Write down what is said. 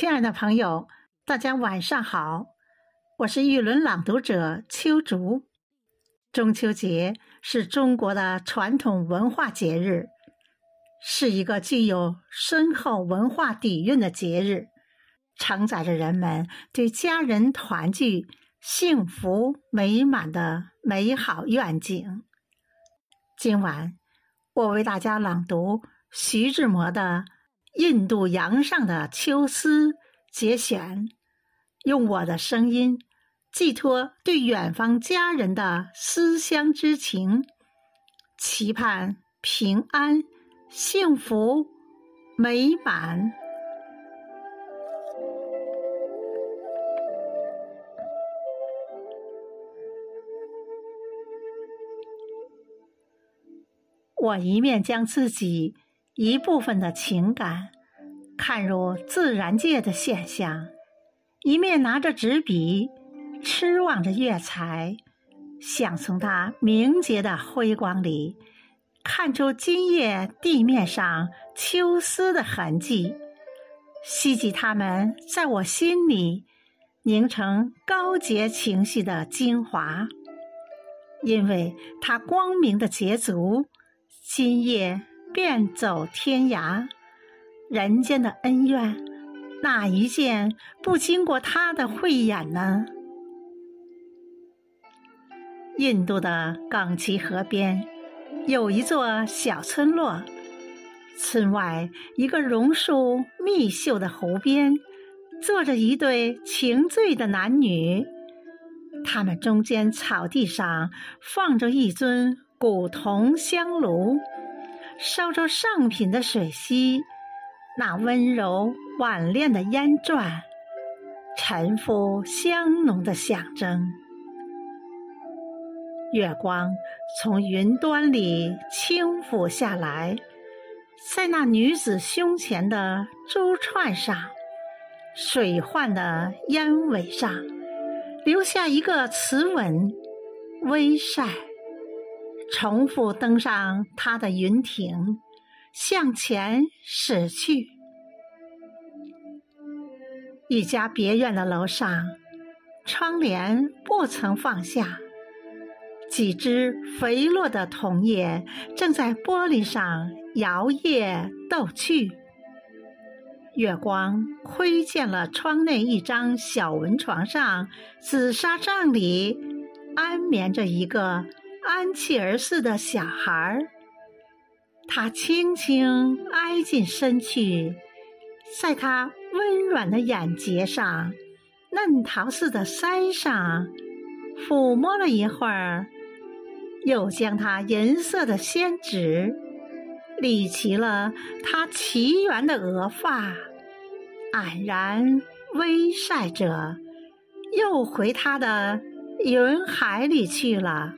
亲爱的朋友，大家晚上好，我是玉轮朗读者秋竹。中秋节是中国的传统文化节日，是一个具有深厚文化底蕴的节日，承载着人们对家人团聚、幸福美满的美好愿景。今晚，我为大家朗读徐志摩的。印度洋上的秋思节选，用我的声音寄托对远方家人的思乡之情，期盼平安、幸福、美满。我一面将自己。一部分的情感，看入自然界的现象，一面拿着纸笔，痴望着月彩，想从它明洁的辉光里，看出今夜地面上秋思的痕迹，希冀它们在我心里凝成高洁情绪的精华，因为它光明的捷足，今夜。便走天涯，人间的恩怨，哪一件不经过他的慧眼呢？印度的冈奇河边有一座小村落，村外一个榕树密秀的湖边，坐着一对情醉的男女，他们中间草地上放着一尊古铜香炉。烧着上品的水溪，那温柔婉练的烟转，沉浮香浓的象征。月光从云端里轻抚下来，在那女子胸前的珠串上、水幻的烟尾上，留下一个慈吻，微晒。重复登上他的云艇，向前驶去。一家别院的楼上，窗帘不曾放下，几只肥落的桐叶正在玻璃上摇曳逗趣。月光窥见了窗内一张小蚊床上，紫纱帐里安眠着一个。安琪儿似的小孩儿，他轻轻挨近身去，在他温软的眼睫上、嫩桃似的腮上抚摸了一会儿，又将他银色的仙指理齐了他奇圆的额发，黯然微晒着，又回他的云海里去了。